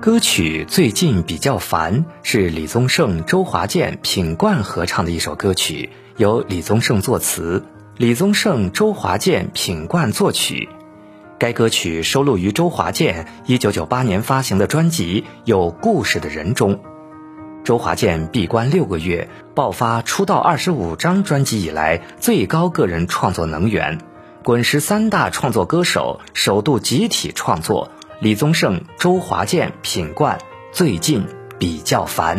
歌曲最近比较烦是李宗盛、周华健、品冠合唱的一首歌曲，由李宗盛作词，李宗盛、周华健、品冠作曲。该歌曲收录于周华健1998年发行的专辑《有故事的人》中。周华健闭关六个月，爆发出道二十五张专辑以来最高个人创作能源，滚石三大创作歌手首度集体创作。李宗盛、周华健、品冠最近比较烦。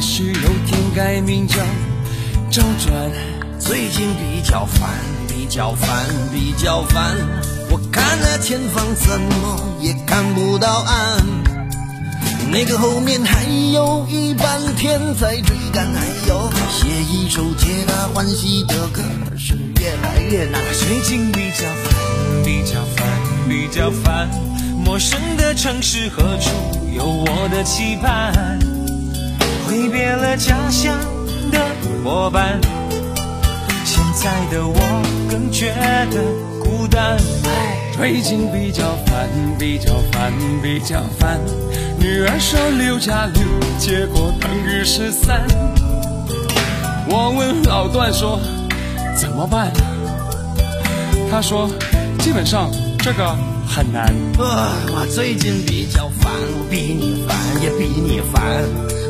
也许有天改名叫周转。最近比较烦，比较烦，比较烦。我看那前方怎么也看不到岸，那个后面还有一半天在追赶。还有写一首皆大欢喜的歌是越来越难。最近比较烦，比较烦，比较烦。陌生的城市何处有我的期盼？挥别了家乡的伙伴，现在的我更觉得孤单。最近比较烦，比较烦，比较烦。女儿说六加六，结果等于十三。我问老段说怎么办？他说基本上这个很难。啊，我最近比较烦，我比你烦也比你烦。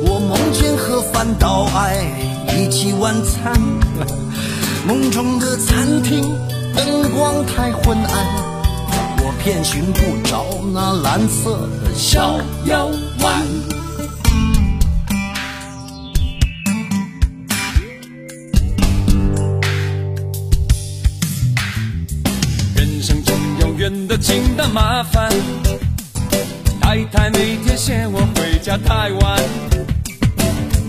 我梦见和范岛爱一起晚餐，梦中的餐厅灯光太昏暗，我偏寻不着那蓝色的小妖丸。中永远的麻烦，太太每天嫌我回家太晚。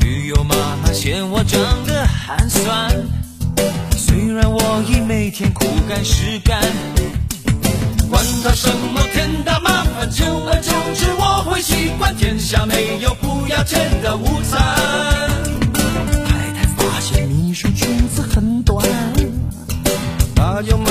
女友妈妈嫌我长得寒酸，虽然我已每天苦干实干，管他什么天大麻烦，久而久之我会习惯。天下没有不要钱的午餐。太太发现秘书裙子很短，她就买了